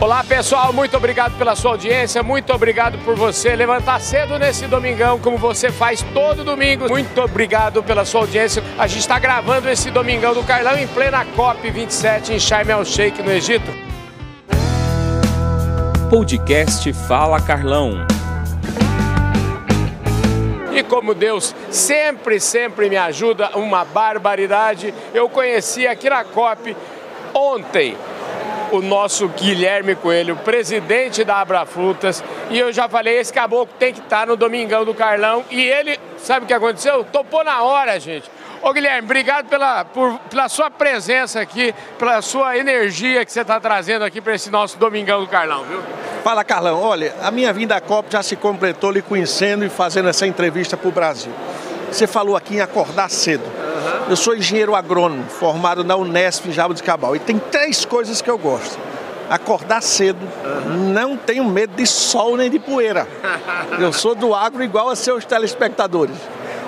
Olá pessoal, muito obrigado pela sua audiência, muito obrigado por você levantar cedo nesse domingão, como você faz todo domingo. Muito obrigado pela sua audiência. A gente está gravando esse domingão do Carlão em plena COP 27 em Sharm el Sheikh, no Egito. Podcast Fala Carlão. E como Deus sempre, sempre me ajuda, uma barbaridade, eu conheci aqui na COP ontem o nosso Guilherme Coelho, presidente da Abrafrutas, e eu já falei, esse caboclo tem que estar no Domingão do Carlão, e ele, sabe o que aconteceu? Topou na hora, gente. Ô Guilherme, obrigado pela, por, pela sua presença aqui, pela sua energia que você está trazendo aqui para esse nosso Domingão do Carlão, viu? Fala Carlão, olha, a minha vinda à COP já se completou lhe conhecendo e fazendo essa entrevista para o Brasil. Você falou aqui em acordar cedo. Eu sou engenheiro agrônomo, formado na Unesp em Jabo de Cabal. E tem três coisas que eu gosto. Acordar cedo, não tenho medo de sol nem de poeira. Eu sou do agro igual a seus telespectadores.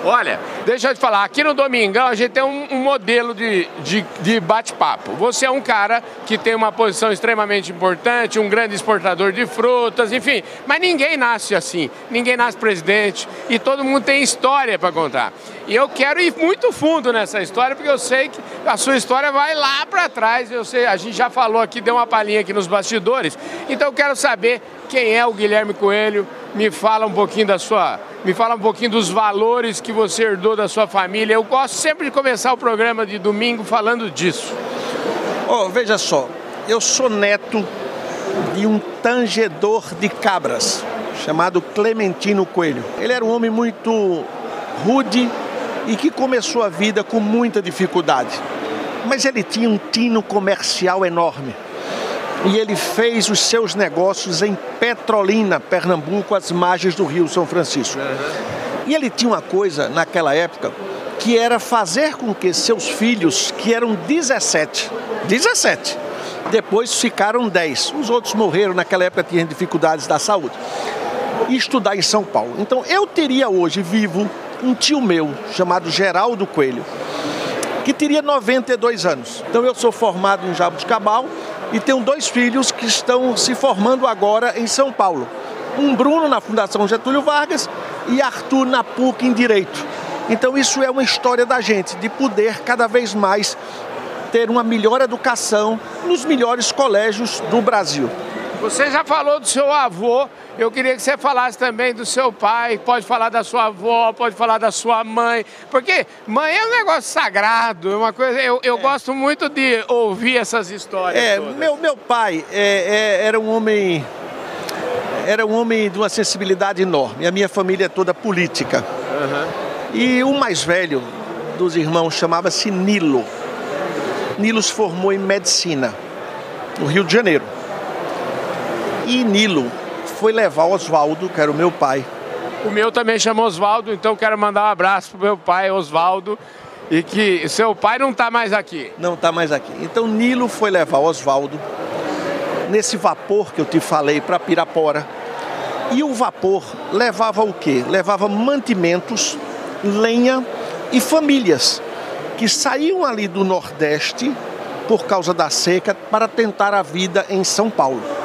Olha, deixa eu te falar, aqui no Domingão a gente tem um, um modelo de, de, de bate-papo. Você é um cara que tem uma posição extremamente importante, um grande exportador de frutas, enfim. Mas ninguém nasce assim, ninguém nasce presidente e todo mundo tem história para contar. E eu quero ir muito fundo nessa história, porque eu sei que a sua história vai lá para trás. Eu sei, a gente já falou aqui, deu uma palhinha aqui nos bastidores. Então eu quero saber quem é o Guilherme Coelho. Me fala um pouquinho da sua me fala um pouquinho dos valores que você herdou da sua família. Eu gosto sempre de começar o programa de domingo falando disso. Oh, veja só, eu sou neto de um tangedor de cabras chamado Clementino Coelho. Ele era um homem muito rude e que começou a vida com muita dificuldade. Mas ele tinha um tino comercial enorme e ele fez os seus negócios em Petrolina, Pernambuco, às margens do Rio São Francisco. E ele tinha uma coisa naquela época que era fazer com que seus filhos, que eram 17, 17, depois ficaram 10. Os outros morreram naquela época, tinham dificuldades da saúde. E estudar em São Paulo. Então eu teria hoje vivo um tio meu chamado Geraldo Coelho, que teria 92 anos. Então eu sou formado em Jabuticabal e tenho dois filhos que estão se formando agora em São Paulo. Um Bruno na Fundação Getúlio Vargas e Arthur na PUC em Direito. Então isso é uma história da gente, de poder cada vez mais ter uma melhor educação nos melhores colégios do Brasil. Você já falou do seu avô, eu queria que você falasse também do seu pai, pode falar da sua avó, pode falar da sua mãe, porque mãe é um negócio sagrado, é uma coisa. Eu, eu é. gosto muito de ouvir essas histórias. É, meu, meu pai é, é, era um homem. Era um homem de uma sensibilidade enorme. A minha família é toda política. Uhum. E o mais velho dos irmãos chamava-se Nilo. Nilo se formou em medicina, no Rio de Janeiro. E Nilo foi levar Oswaldo, que era o meu pai. O meu também chama Oswaldo, então quero mandar um abraço pro meu pai, Oswaldo. E que seu pai não está mais aqui. Não está mais aqui. Então Nilo foi levar Oswaldo nesse vapor que eu te falei para Pirapora. E o vapor levava o quê? Levava mantimentos, lenha e famílias que saíam ali do Nordeste por causa da seca para tentar a vida em São Paulo.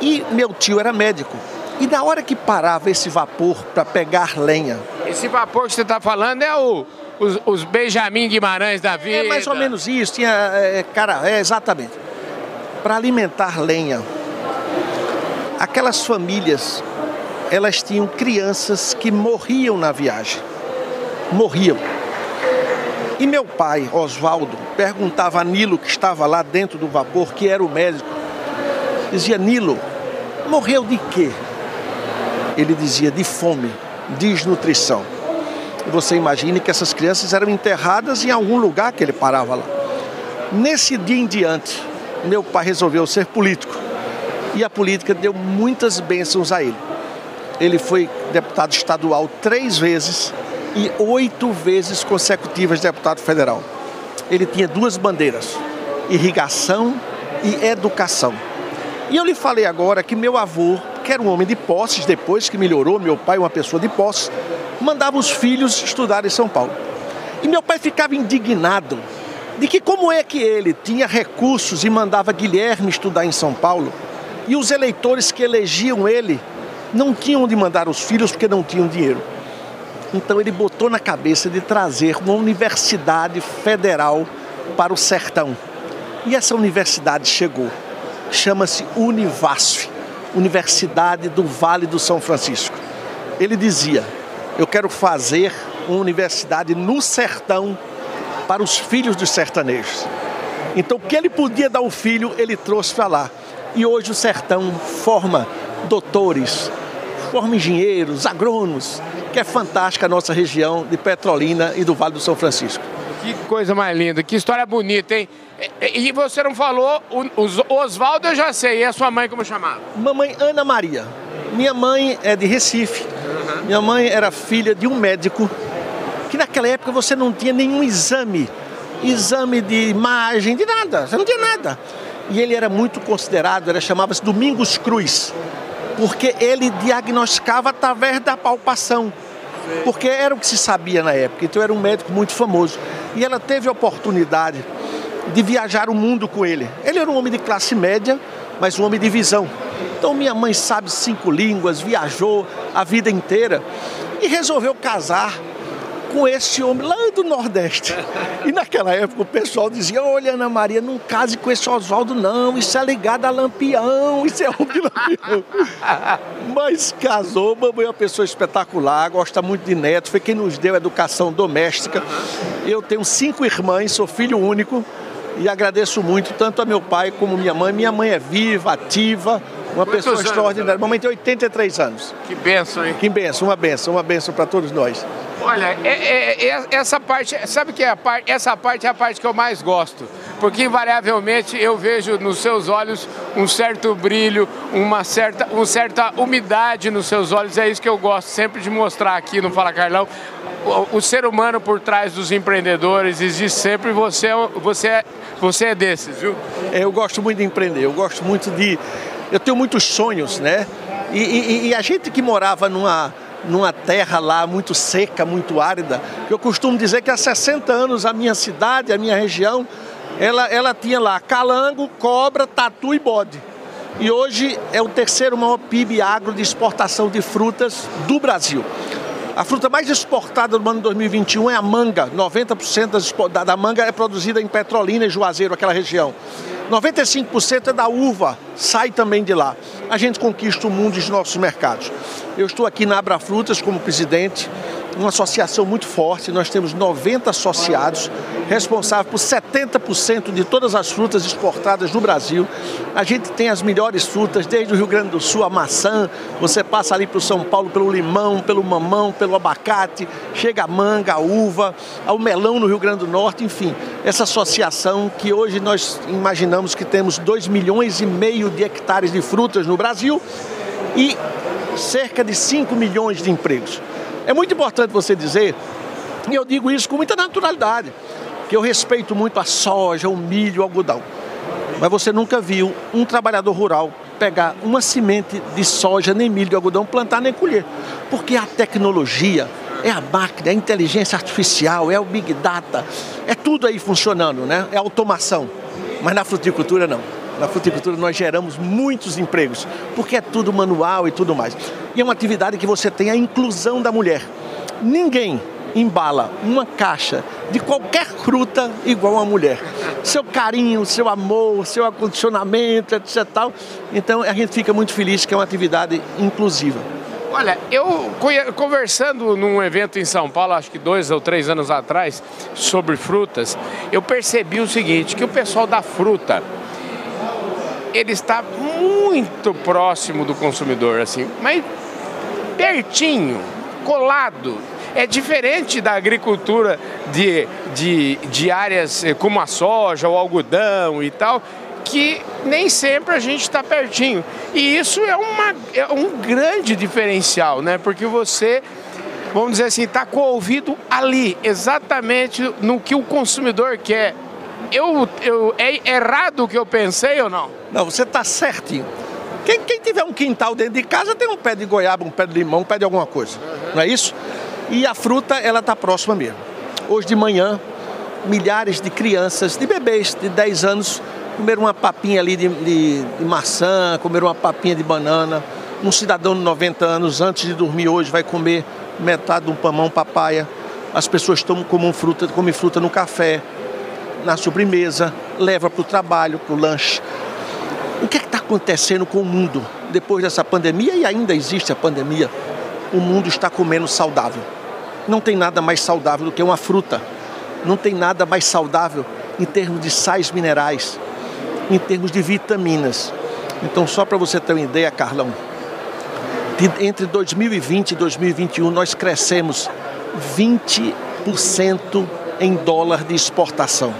E meu tio era médico. E na hora que parava esse vapor para pegar lenha. Esse vapor que você está falando é o, os, os, Benjamin Guimarães da vida. É mais ou menos isso. Tinha, é, cara, é exatamente. Para alimentar lenha. Aquelas famílias, elas tinham crianças que morriam na viagem. Morriam. E meu pai, Oswaldo, perguntava a Nilo, que estava lá dentro do vapor, que era o médico, dizia: Nilo, Morreu de quê? Ele dizia de fome, desnutrição. Você imagine que essas crianças eram enterradas em algum lugar que ele parava lá. Nesse dia em diante, meu pai resolveu ser político. E a política deu muitas bênçãos a ele. Ele foi deputado estadual três vezes e oito vezes consecutivas deputado federal. Ele tinha duas bandeiras: irrigação e educação. E eu lhe falei agora que meu avô, que era um homem de posses, depois que melhorou, meu pai, uma pessoa de posses, mandava os filhos estudar em São Paulo. E meu pai ficava indignado de que como é que ele tinha recursos e mandava Guilherme estudar em São Paulo, e os eleitores que elegiam ele não tinham onde mandar os filhos porque não tinham dinheiro. Então ele botou na cabeça de trazer uma universidade federal para o sertão. E essa universidade chegou. Chama-se Univasf, Universidade do Vale do São Francisco. Ele dizia: Eu quero fazer uma universidade no sertão para os filhos dos sertanejos. Então, o que ele podia dar ao filho, ele trouxe para lá. E hoje o sertão forma doutores, forma engenheiros, agrônomos, que é fantástica a nossa região de Petrolina e do Vale do São Francisco. Que coisa mais linda, que história bonita, hein? E você não falou, o Oswaldo eu já sei, e a sua mãe como chamava? Mamãe Ana Maria. Minha mãe é de Recife. Uhum. Minha mãe era filha de um médico que naquela época você não tinha nenhum exame, exame de imagem, de nada, você não tinha nada. E ele era muito considerado, era chamava-se Domingos Cruz porque ele diagnosticava através da palpação, porque era o que se sabia na época. Então era um médico muito famoso. E ela teve a oportunidade de viajar o mundo com ele. Ele era um homem de classe média, mas um homem de visão. Então minha mãe sabe cinco línguas, viajou a vida inteira e resolveu casar com esse homem lá do Nordeste. E naquela época o pessoal dizia: Olha, Ana Maria, não case com esse Oswaldo, não. Isso é ligado a Lampião, isso é homem de Lampião. Mas casou, mamãe é uma pessoa espetacular, gosta muito de neto, foi quem nos deu educação doméstica. Eu tenho cinco irmãs, sou filho único e agradeço muito tanto a meu pai como minha mãe. Minha mãe é viva, ativa, uma Quantos pessoa extraordinária. Mamãe tem 83 anos. Que benção, hein? Que benção, uma benção, uma benção para todos nós. Olha, é, é, é, essa parte, sabe que é a parte, essa parte é a parte que eu mais gosto, porque invariavelmente eu vejo nos seus olhos um certo brilho, uma certa, uma certa umidade nos seus olhos, é isso que eu gosto sempre de mostrar aqui no Fala Carlão. O, o ser humano por trás dos empreendedores existe sempre, você, é você, é, você é desses, viu? É, eu gosto muito de empreender, eu gosto muito de. Eu tenho muitos sonhos, né? e, e, e a gente que morava numa numa terra lá muito seca, muito árida. Eu costumo dizer que há 60 anos a minha cidade, a minha região, ela, ela tinha lá calango, cobra, tatu e bode. E hoje é o terceiro maior PIB agro de exportação de frutas do Brasil. A fruta mais exportada do ano 2021 é a manga. 90% da, da manga é produzida em Petrolina e Juazeiro, aquela região. 95% é da uva, sai também de lá. A gente conquista o mundo dos nossos mercados. Eu estou aqui na Abra Frutas como presidente, uma associação muito forte. Nós temos 90 associados, responsáveis por 70% de todas as frutas exportadas no Brasil. A gente tem as melhores frutas, desde o Rio Grande do Sul, a maçã, você passa ali para o São Paulo pelo limão, pelo mamão, pelo abacate, chega a manga, a uva, ao melão no Rio Grande do Norte, enfim. Essa associação que hoje nós imaginamos que temos 2 milhões e meio de hectares de frutas no Brasil e cerca de 5 milhões de empregos. É muito importante você dizer, e eu digo isso com muita naturalidade, que eu respeito muito a soja, o milho, o algodão. Mas você nunca viu um trabalhador rural pegar uma semente de soja, nem milho, de algodão, plantar nem colher. Porque a tecnologia, é a máquina, é a inteligência artificial, é o Big Data, é tudo aí funcionando, né? É automação. Mas na fruticultura não. Na fruticultura nós geramos muitos empregos, porque é tudo manual e tudo mais. E é uma atividade que você tem a inclusão da mulher. Ninguém embala uma caixa de qualquer fruta igual a mulher. Seu carinho, seu amor, seu acondicionamento, etc. Tal. Então a gente fica muito feliz que é uma atividade inclusiva. Olha, eu conversando num evento em São Paulo, acho que dois ou três anos atrás, sobre frutas, eu percebi o seguinte, que o pessoal da fruta, ele está muito próximo do consumidor, assim, mas pertinho, colado. É diferente da agricultura de, de, de áreas eh, como a soja, o algodão e tal, que nem sempre a gente está pertinho. E isso é, uma, é um grande diferencial, né? Porque você, vamos dizer assim, está com o ouvido ali, exatamente no que o consumidor quer eu, eu, é errado o que eu pensei ou não? Não, você está certinho. Quem, quem, tiver um quintal dentro de casa tem um pé de goiaba, um pé de limão, um pé de alguma coisa. Uhum. Não é isso? E a fruta, ela está próxima mesmo. Hoje de manhã, milhares de crianças, de bebês de 10 anos, comeram uma papinha ali de, de, de maçã, comeram uma papinha de banana. Um cidadão de 90 anos, antes de dormir hoje, vai comer metade de um pamão papaya. As pessoas tomam como fruta, comem fruta no café, na sobremesa, leva para o trabalho, para o lanche. O que é está acontecendo com o mundo depois dessa pandemia? E ainda existe a pandemia. O mundo está comendo saudável. Não tem nada mais saudável do que uma fruta. Não tem nada mais saudável em termos de sais minerais, em termos de vitaminas. Então, só para você ter uma ideia, Carlão, entre 2020 e 2021 nós crescemos 20% em dólar de exportação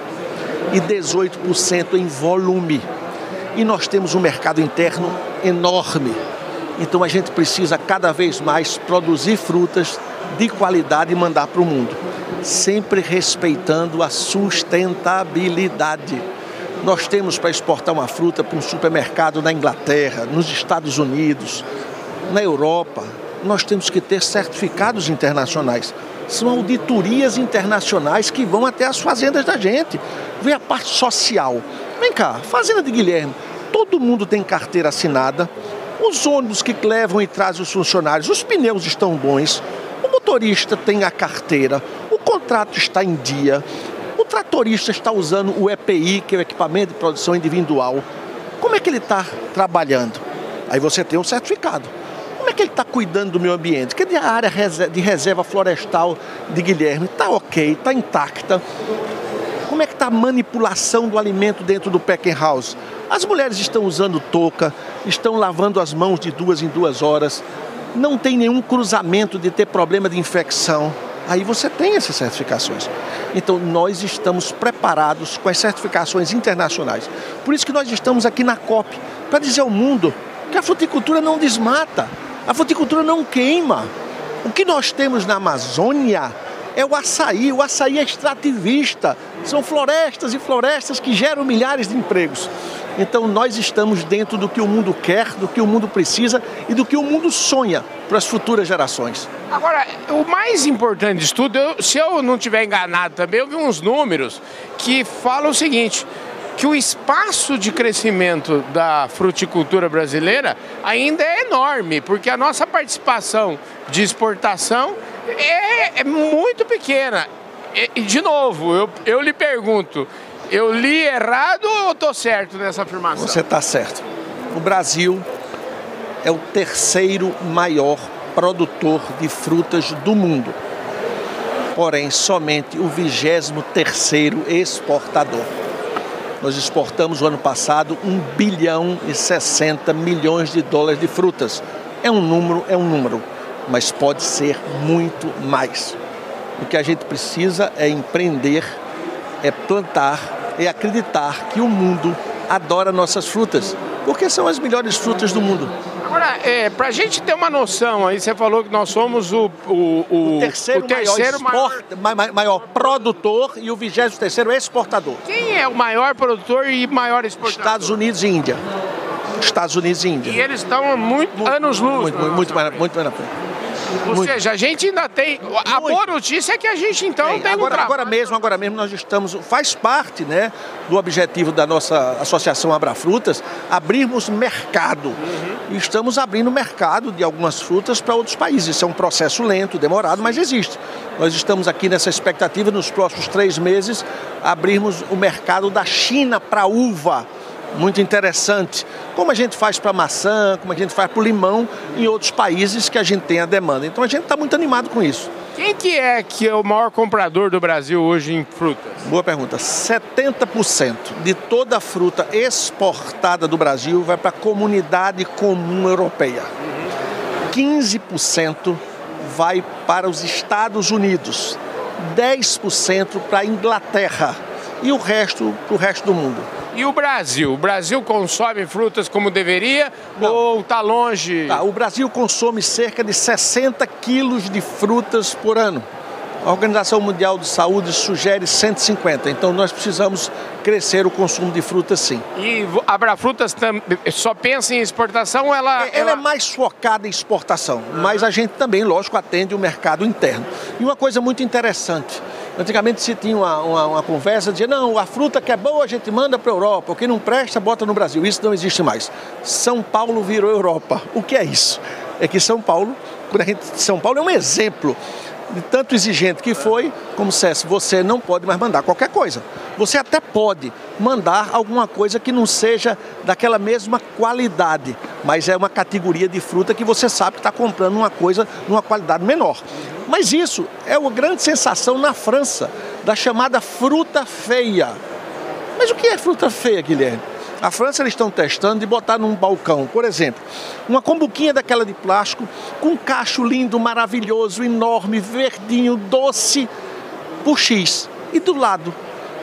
e 18% em volume. E nós temos um mercado interno enorme. Então a gente precisa cada vez mais produzir frutas de qualidade e mandar para o mundo, sempre respeitando a sustentabilidade. Nós temos para exportar uma fruta para um supermercado na Inglaterra, nos Estados Unidos, na Europa. Nós temos que ter certificados internacionais. São auditorias internacionais que vão até as fazendas da gente. Vem a parte social. Vem cá, Fazenda de Guilherme, todo mundo tem carteira assinada. Os ônibus que levam e trazem os funcionários, os pneus estão bons, o motorista tem a carteira, o contrato está em dia, o tratorista está usando o EPI, que é o equipamento de produção individual. Como é que ele está trabalhando? Aí você tem um certificado. É que ele está cuidando do meio ambiente? Que a área de reserva florestal de Guilherme está ok, está intacta. Como é que está a manipulação do alimento dentro do packing house? As mulheres estão usando touca, estão lavando as mãos de duas em duas horas, não tem nenhum cruzamento de ter problema de infecção. Aí você tem essas certificações. Então nós estamos preparados com as certificações internacionais. Por isso que nós estamos aqui na COP, para dizer ao mundo que a fruticultura não desmata. A fruticultura não queima. O que nós temos na Amazônia é o açaí. O açaí é extrativista. São florestas e florestas que geram milhares de empregos. Então nós estamos dentro do que o mundo quer, do que o mundo precisa e do que o mundo sonha para as futuras gerações. Agora, o mais importante disso tudo, eu, se eu não estiver enganado também, eu vi uns números que falam o seguinte: que o espaço de crescimento da fruticultura brasileira ainda é enorme, porque a nossa participação de exportação é, é muito pequena. E, de novo, eu, eu lhe pergunto, eu li errado ou estou certo nessa afirmação? Você está certo. O Brasil é o terceiro maior produtor de frutas do mundo. Porém, somente o vigésimo terceiro exportador. Nós exportamos o ano passado 1 bilhão e 60 milhões de dólares de frutas. É um número, é um número, mas pode ser muito mais. O que a gente precisa é empreender, é plantar, é acreditar que o mundo adora nossas frutas, porque são as melhores frutas do mundo. Agora, é, para a gente ter uma noção, aí você falou que nós somos o, o, o, o terceiro, o terceiro maior, maior... maior, produtor e o vigésimo terceiro exportador. Quem é o maior produtor e maior exportador? Estados Unidos e Índia. Estados Unidos e Índia. E eles estão muito, muito anos luz. Muito, muito, muito, mais, muito mais na frente. Ou Muito. seja, a gente ainda tem. A boa notícia é que a gente então tem, tem agora, um agora mesmo, agora mesmo nós estamos. Faz parte né, do objetivo da nossa associação Abrafrutas abrirmos mercado. Uhum. Estamos abrindo mercado de algumas frutas para outros países. Isso é um processo lento, demorado, mas existe. Nós estamos aqui nessa expectativa, nos próximos três meses, abrirmos o mercado da China para uva muito interessante. Como a gente faz para maçã, como a gente faz para o limão em outros países que a gente tem a demanda. Então a gente está muito animado com isso. Quem que é que é o maior comprador do Brasil hoje em frutas? Boa pergunta. 70% de toda a fruta exportada do Brasil vai para a comunidade comum europeia. Uhum. 15% vai para os Estados Unidos. 10% para a Inglaterra e o resto para o resto do mundo. E o Brasil? O Brasil consome frutas como deveria Não. ou está longe? Tá, o Brasil consome cerca de 60 quilos de frutas por ano. A Organização Mundial de Saúde sugere 150, então nós precisamos crescer o consumo de frutas sim. E a Abrafrutas só pensa em exportação ela, é, ela... ela é mais focada em exportação, mas a gente também, lógico, atende o mercado interno. E uma coisa muito interessante, Antigamente se tinha uma, uma, uma, conversa, dizia, não, a fruta que é boa a gente manda para a Europa, o que não presta, bota no Brasil. Isso não existe mais. São Paulo virou Europa. O que é isso? É que São Paulo, quando a gente. São Paulo é um exemplo de tanto exigente que foi, como se você não pode mais mandar qualquer coisa. Você até pode mandar alguma coisa que não seja daquela mesma qualidade, mas é uma categoria de fruta que você sabe que está comprando uma coisa numa qualidade menor. Mas isso é uma grande sensação na França, da chamada fruta feia. Mas o que é fruta feia, Guilherme? A França eles estão testando de botar num balcão, por exemplo, uma combuquinha daquela de plástico com um cacho lindo, maravilhoso, enorme, verdinho, doce, por X. E do lado,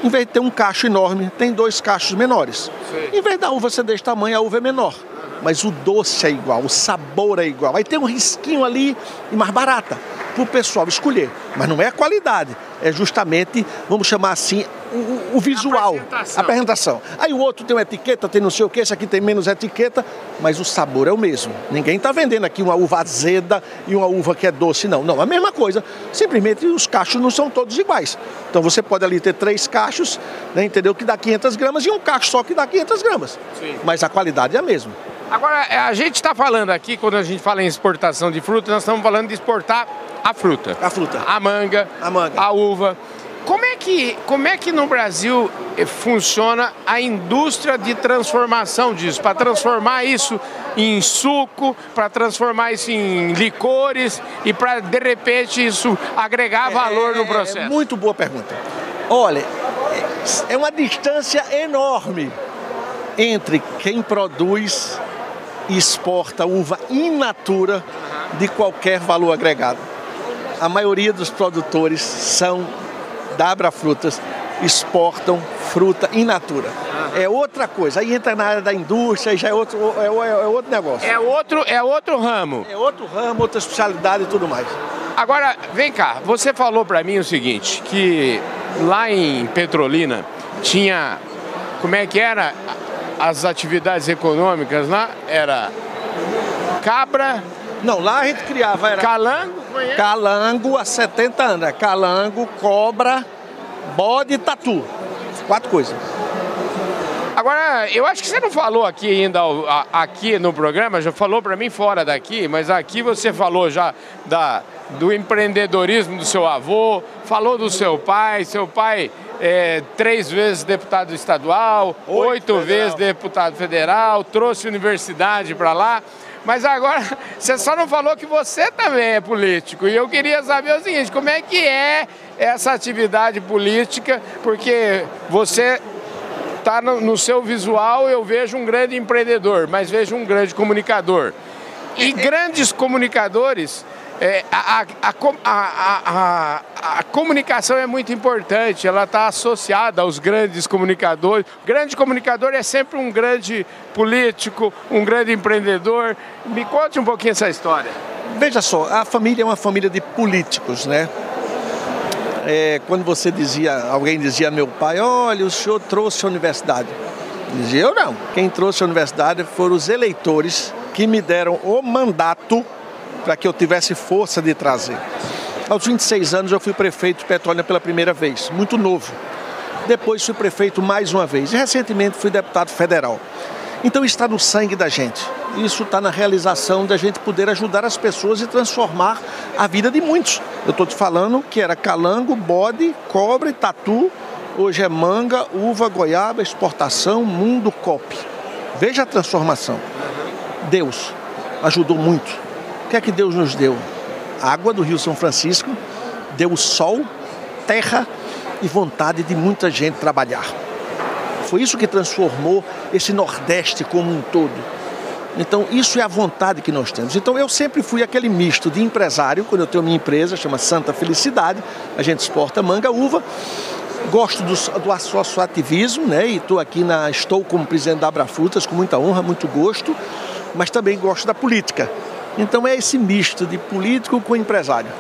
em vez de ter um cacho enorme, tem dois cachos menores. Sim. Em vez da uva ser desse tamanho, a uva é menor. Mas o doce é igual, o sabor é igual. Aí tem um risquinho ali e mais barata para o pessoal escolher. Mas não é a qualidade, é justamente, vamos chamar assim, o, o visual, a apresentação. apresentação. Aí o outro tem uma etiqueta, tem não sei o que, esse aqui tem menos etiqueta, mas o sabor é o mesmo. Ninguém está vendendo aqui uma uva azeda e uma uva que é doce, não. Não, a mesma coisa. Simplesmente os cachos não são todos iguais. Então você pode ali ter três cachos, né, entendeu? Que dá 500 gramas e um cacho só que dá 500 gramas. Sim. Mas a qualidade é a mesma. Agora, é, a gente está falando aqui, quando a gente fala em exportação de fruta, nós estamos falando de exportar a fruta. A fruta. A manga. A manga. A uva. Como é que, como é que no Brasil eh, funciona a indústria de transformação disso? Para transformar isso em suco, para transformar isso em licores e para, de repente, isso agregar valor é, no processo? É muito boa pergunta. Olha, é uma distância enorme entre quem produz exporta uva in natura de qualquer valor agregado. A maioria dos produtores são da Abra Frutas, exportam fruta in natura. É outra coisa. Aí entra na área da indústria e já é outro, é, é, é, outro negócio. É outro, é outro ramo. É outro ramo, outra especialidade e tudo mais. Agora, vem cá, você falou para mim o seguinte, que lá em Petrolina tinha, como é que era? As atividades econômicas lá era cabra, não, lá a gente criava. Era calango? Calango há 70 anos. É calango, cobra, bode e tatu. Quatro coisas. Agora, eu acho que você não falou aqui ainda, aqui no programa, já falou para mim fora daqui, mas aqui você falou já da, do empreendedorismo do seu avô, falou do seu pai, seu pai é, três vezes deputado estadual, oito, oito vezes deputado federal, trouxe universidade para lá. Mas agora, você só não falou que você também é político. E eu queria saber o seguinte: como é que é essa atividade política? Porque você está no, no seu visual, eu vejo um grande empreendedor, mas vejo um grande comunicador. E grandes comunicadores é, a, a, a, a, comunicação é muito importante, ela está associada aos grandes comunicadores. O grande comunicador é sempre um grande político, um grande empreendedor. Me conte um pouquinho essa história. Veja só, a família é uma família de políticos, né? É, quando você dizia, alguém dizia meu pai, olha, o senhor trouxe a universidade. Dizia eu não. Quem trouxe a universidade foram os eleitores que me deram o mandato para que eu tivesse força de trazer. Aos 26 anos eu fui prefeito de Petrolina pela primeira vez, muito novo. Depois fui prefeito mais uma vez e recentemente fui deputado federal. Então está no sangue da gente. Isso está na realização da gente poder ajudar as pessoas e transformar a vida de muitos. Eu estou te falando que era calango, bode, cobre, tatu. Hoje é manga, uva, goiaba, exportação, mundo, cop. Veja a transformação. Deus ajudou muito. O que é que Deus nos deu? água do Rio São Francisco, deu sol, terra e vontade de muita gente trabalhar. Foi isso que transformou esse Nordeste como um todo. Então, isso é a vontade que nós temos. Então, eu sempre fui aquele misto de empresário, quando eu tenho minha empresa, chama Santa Felicidade, a gente exporta manga, uva. Gosto do, do associativismo, né? E estou aqui na. Estou como presidente da Abrafrutas com muita honra, muito gosto, mas também gosto da política. Então é esse misto de político com empresário.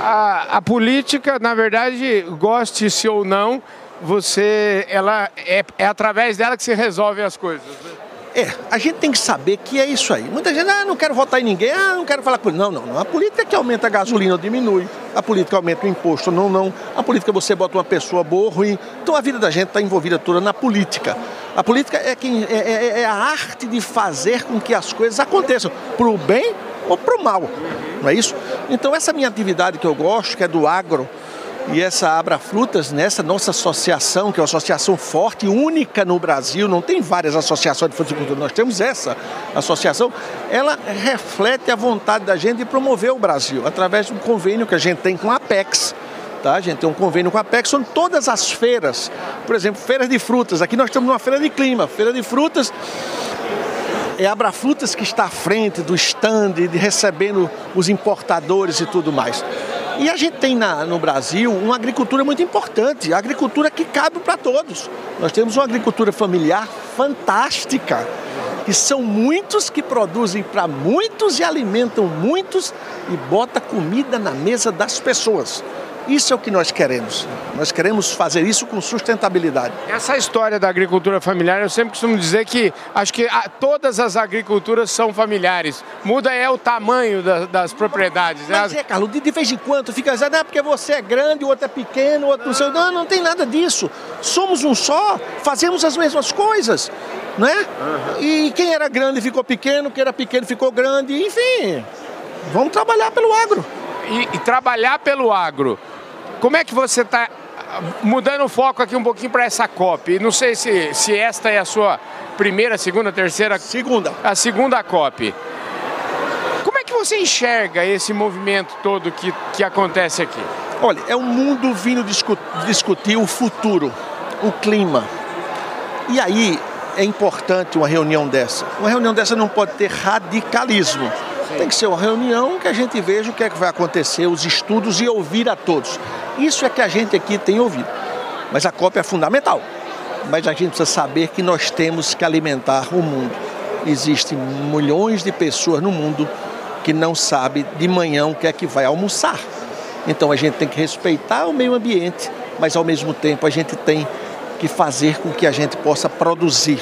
A, a política, na verdade, goste-se ou não, você, ela é, é através dela que se resolve as coisas. Né? É, a gente tem que saber que é isso aí. Muita gente, ah, não quero votar em ninguém, ah, não quero falar com ele. Não, não, não. A política é que aumenta a gasolina ou diminui. A política aumenta o imposto, não, não. A política você bota uma pessoa boa ou ruim. Então a vida da gente está envolvida toda na política. A política é, quem, é, é, é a arte de fazer com que as coisas aconteçam, para o bem ou para o mal. Não é isso? Então essa minha atividade que eu gosto, que é do agro, e essa Abra Frutas, nessa nossa associação, que é uma associação forte, única no Brasil, não tem várias associações de fruticultura, nós temos essa associação, ela reflete a vontade da gente de promover o Brasil, através de um convênio que a gente tem com a Apex. Tá? A gente tem um convênio com a Apex, são todas as feiras, por exemplo, feiras de frutas. Aqui nós temos uma feira de clima, feira de frutas é Abrafrutas que está à frente do stand, de recebendo os importadores e tudo mais. E a gente tem na, no Brasil uma agricultura muito importante, a agricultura que cabe para todos. Nós temos uma agricultura familiar fantástica, que são muitos que produzem para muitos e alimentam muitos e bota comida na mesa das pessoas. Isso é o que nós queremos. Nós queremos fazer isso com sustentabilidade. Essa história da agricultura familiar, eu sempre costumo dizer que acho que a, todas as agriculturas são familiares. Muda é o tamanho da, das propriedades. Né? Mas né? é, Carlos, de, de, vez em quando fica dizendo, ah, porque você é grande, o outro é pequeno, o outro não sei. Não, não tem nada disso. Somos um só, fazemos as mesmas coisas. Né? Uhum. E quem era grande ficou pequeno, quem era pequeno ficou grande, enfim. Vamos trabalhar pelo agro. e, e trabalhar pelo agro como é que você está mudando o foco aqui um pouquinho para essa COP? Não sei se, se esta é a sua primeira, segunda, terceira. Segunda. A segunda COP. Como é que você enxerga esse movimento todo que, que acontece aqui? Olha, é o mundo vindo discutir o futuro, o clima. E aí é importante uma reunião dessa. Uma reunião dessa não pode ter radicalismo. Tem que ser uma reunião que a gente veja o que é que vai acontecer, os estudos e ouvir a todos. Isso é que a gente aqui tem ouvido. Mas a COP é fundamental. Mas a gente precisa saber que nós temos que alimentar o mundo. Existem milhões de pessoas no mundo que não sabem de manhã o que é que vai almoçar. Então a gente tem que respeitar o meio ambiente, mas ao mesmo tempo a gente tem que fazer com que a gente possa produzir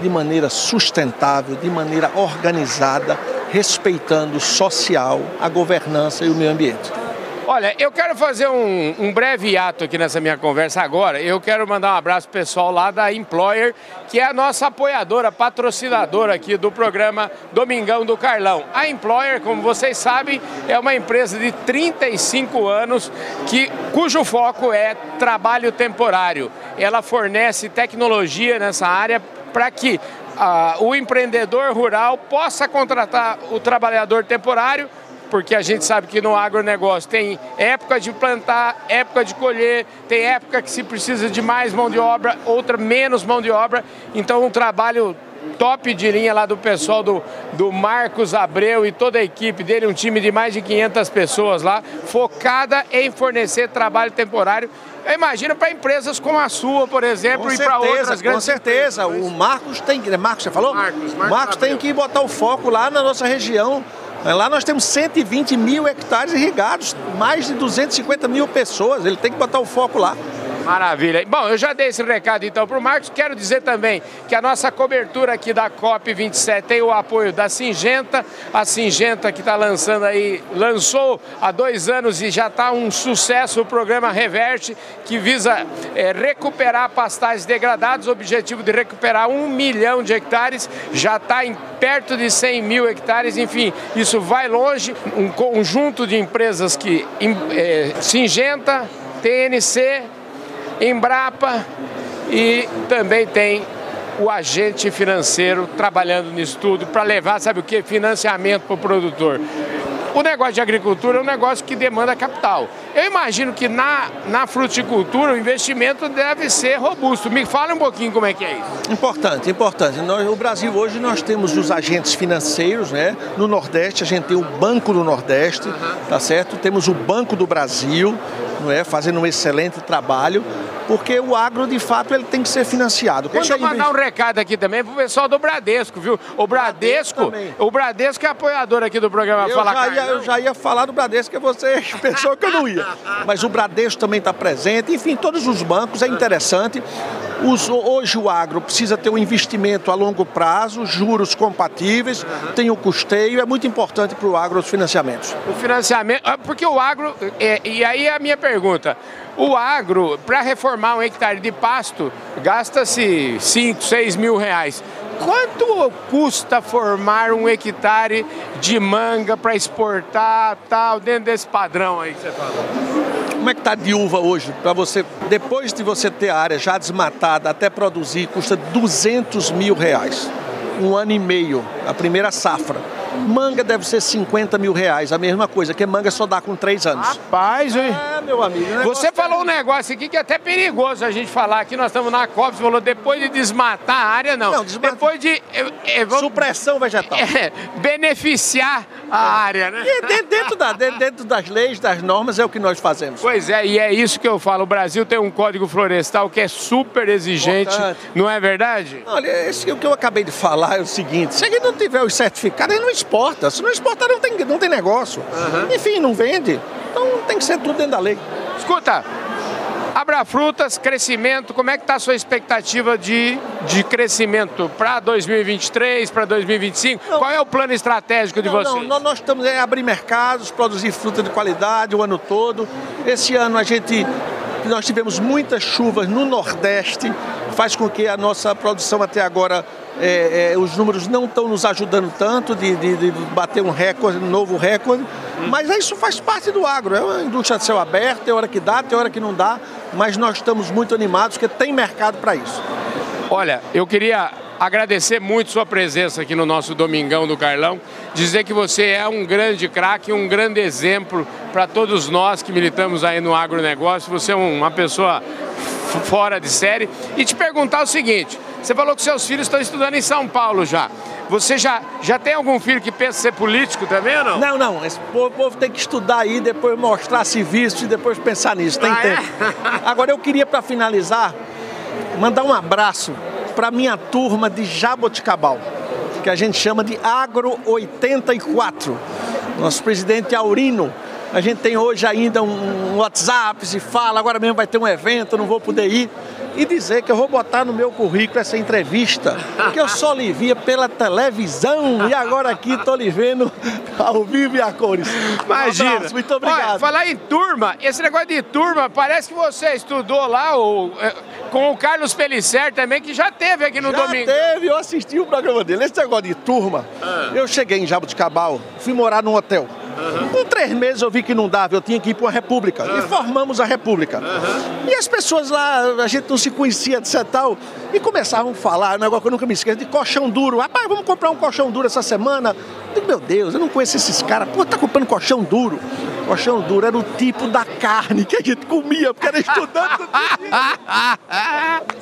de maneira sustentável, de maneira organizada, respeitando o social, a governança e o meio ambiente. Olha, eu quero fazer um, um, breve ato aqui nessa minha conversa agora. Eu quero mandar um abraço pessoal lá da Employer, que é a nossa apoiadora, patrocinadora aqui do programa Domingão do Carlão. A Employer, como vocês sabem, é uma empresa de 35 anos que, cujo foco é trabalho temporário. Ela fornece tecnologia nessa área para que ah, o empreendedor rural possa contratar o trabalhador temporário porque a gente sabe que no agronegócio tem época de plantar, época de colher, tem época que se precisa de mais mão de obra, outra menos mão de obra. Então, um trabalho top de linha lá do pessoal do, do Marcos Abreu e toda a equipe dele, um time de mais de 500 pessoas lá, focada em fornecer trabalho temporário. Eu imagino para empresas como a sua, por exemplo, com e para outras grandes. Com certeza, empresas. o Marcos tem. Marcos, você falou? Marcos, Marcos, Marcos tem que botar o foco lá na nossa região Lá nós temos 120 mil hectares irrigados, mais de 250 mil pessoas. Ele tem que botar o foco lá. Maravilha. Bom, eu já dei esse recado então para o Marcos. Quero dizer também que a nossa cobertura aqui da COP27 tem o apoio da Singenta. A Singenta que está lançando aí, lançou há dois anos e já está um sucesso o programa Reverte, que visa é, recuperar pastagens degradadas. O objetivo de recuperar um milhão de hectares já está em perto de 100 mil hectares. Enfim, isso vai longe. Um conjunto de empresas que é, Singenta, TNC, Embrapa e também tem o agente financeiro trabalhando nisso tudo para levar, sabe o que? Financiamento para o produtor. O negócio de agricultura é um negócio que demanda capital. Eu imagino que na, na fruticultura o investimento deve ser robusto. Me fala um pouquinho como é que é isso. Importante, importante. Nós, no Brasil hoje nós temos os agentes financeiros, né? No Nordeste a gente tem o Banco do Nordeste, uhum. tá certo? Temos o Banco do Brasil, não é? Fazendo um excelente trabalho porque o agro, de fato, ele tem que ser financiado. Quando Deixa eu mandar um recado aqui também pro pessoal do Bradesco, viu? O Bradesco, Bradesco o Bradesco é apoiador aqui do programa eu Fala já ia, Eu já ia falar do Bradesco, que você pensou que eu não ia. Mas o Bradesco também está presente, enfim, todos os bancos, é interessante. Os, hoje o agro precisa ter um investimento a longo prazo, juros compatíveis, uhum. tem o custeio, é muito importante para o agro os financiamentos. O financiamento, ah, porque o agro, é, e aí é a minha pergunta, o agro, para reformar um hectare de pasto, gasta-se 5, 6 mil reais. Quanto custa formar um hectare de manga para exportar, tal, dentro desse padrão aí que você falou? Como é que está de uva hoje? Para você, depois de você ter a área já desmatada até produzir, custa 200 mil reais. Um ano e meio, a primeira safra. Manga deve ser 50 mil reais, a mesma coisa, que manga só dá com três anos. Rapaz, hein? É, meu amigo. Você falou é... um negócio aqui que é até perigoso a gente falar aqui. Nós estamos na COP, você falou depois de desmatar a área, não. Não, desmatar. Depois de. Supressão vegetal. É, beneficiar a área, né? E dentro, da, dentro das leis, das normas, é o que nós fazemos. Pois é, e é isso que eu falo. O Brasil tem um código florestal que é super exigente, Importante. não é verdade? Olha, esse, o que eu acabei de falar é o seguinte: se ele não tiver os certificados, ele não exporta. Se não exportar, não tem, não tem negócio. Uhum. Enfim, não vende. Então tem que ser tudo dentro da lei. Escuta, Abra Frutas, crescimento, como é que está a sua expectativa de, de crescimento para 2023, para 2025? Não, Qual é o plano estratégico de não, vocês? Não, nós estamos em abrir mercados, produzir fruta de qualidade o ano todo. Esse ano a gente nós tivemos muitas chuvas no Nordeste, faz com que a nossa produção até agora, é, é, os números não estão nos ajudando tanto de, de, de, bater um recorde, um novo recorde, mas isso faz parte do agro, é uma indústria de céu aberto, tem hora que dá, tem hora que não dá, mas nós estamos muito animados porque tem mercado para isso. Olha, eu queria agradecer muito sua presença aqui no nosso Domingão do Carlão, dizer que você é um grande craque, um grande exemplo para todos nós que militamos aí no agronegócio. Você é uma pessoa fora de série. E te perguntar o seguinte: você falou que seus filhos estão estudando em São Paulo já. Você já, já tem algum filho que pensa ser político também ou não? Não, não. Esse povo, povo tem que estudar aí, depois mostrar serviço e depois pensar nisso. Tem ah, é? tempo. É? Agora eu queria, para finalizar, mandar um abraço para minha turma de Jaboticabal, que a gente chama de Agro 84. Nosso presidente Aurino, a gente tem hoje ainda um WhatsApp, se fala, agora mesmo vai ter um evento, não vou poder ir e dizer que eu vou botar no meu currículo essa entrevista, que eu só lhe via pela televisão e agora aqui estou lhe vendo ao vivo e a cores. Imagina. Um abraço, muito obrigado. Olha, falar em turma, esse negócio de turma, parece que você estudou lá ou, é, com o Carlos Pelicer também, que já teve aqui no já domingo. Já teve, eu assisti o programa dele. Esse negócio de turma, ah. eu cheguei em Jabuticabal, fui morar num hotel. Uhum. Com três meses eu vi que não dava, eu tinha que ir para uma república. Uhum. E formamos a república. Uhum. E as pessoas lá, a gente não se conhecia, etc. Tal, e começavam a falar, um negócio que eu nunca me esqueço, de colchão duro. Rapaz, vamos comprar um colchão duro essa semana. Eu digo, meu Deus, eu não conheço esses caras. Pô, tá comprando colchão duro. Colchão duro era o tipo da carne que a gente comia, porque era estudante.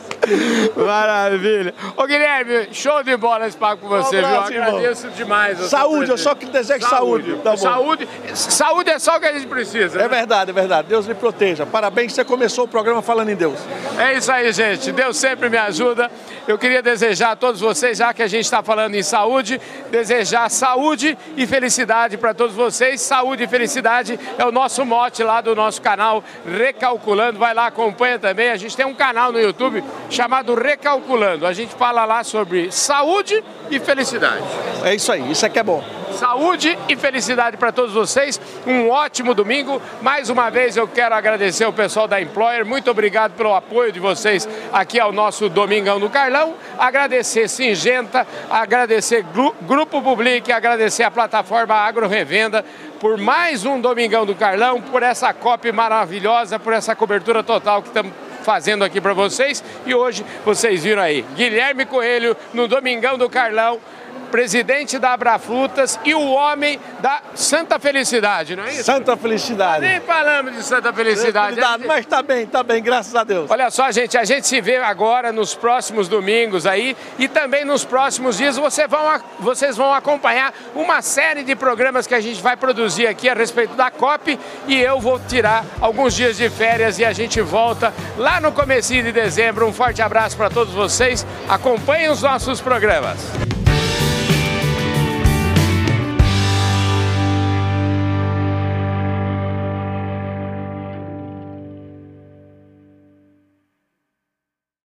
Maravilha. Ô Guilherme, show de bola esse papo com você, um abraço, viu? Agradeço irmão. demais. Saúde, eu só que desejo saúde. Saúde. Tá saúde. saúde é só o que a gente precisa. É né? verdade, é verdade. Deus lhe proteja. Parabéns, você começou o programa falando em Deus. É isso aí, gente. Deus sempre me ajuda. Eu queria desejar a todos vocês, já que a gente está falando em saúde, desejar saúde e felicidade para todos vocês. Saúde e felicidade é o nosso mote lá do nosso canal Recalculando. Vai lá, acompanha também. A gente tem um canal no YouTube chamado Recalculando. A gente fala lá sobre saúde e felicidade. É isso aí, isso é que é bom. Saúde e felicidade para todos vocês. Um ótimo domingo. Mais uma vez eu quero agradecer o pessoal da Employer. Muito obrigado pelo apoio de vocês aqui ao nosso Domingão do Carlão. Agradecer Singenta, agradecer Grupo Public, agradecer a plataforma Agro Revenda por mais um Domingão do Carlão, por essa COP maravilhosa, por essa cobertura total que estamos fazendo aqui para vocês. E hoje vocês viram aí, Guilherme Coelho no Domingão do Carlão presidente da Abrafrutas e o homem da Santa Felicidade, não é isso? Santa Felicidade. Nem falamos de Santa Felicidade. Felicidade mas tá bem, tá bem, graças a Deus. Olha só, gente, a gente se vê agora nos próximos domingos aí e também nos próximos dias você vão, vocês vão acompanhar uma série de programas que a gente vai produzir aqui a respeito da COP e eu vou tirar alguns dias de férias e a gente volta lá no comecinho de dezembro. Um forte abraço para todos vocês. Acompanhem os nossos programas.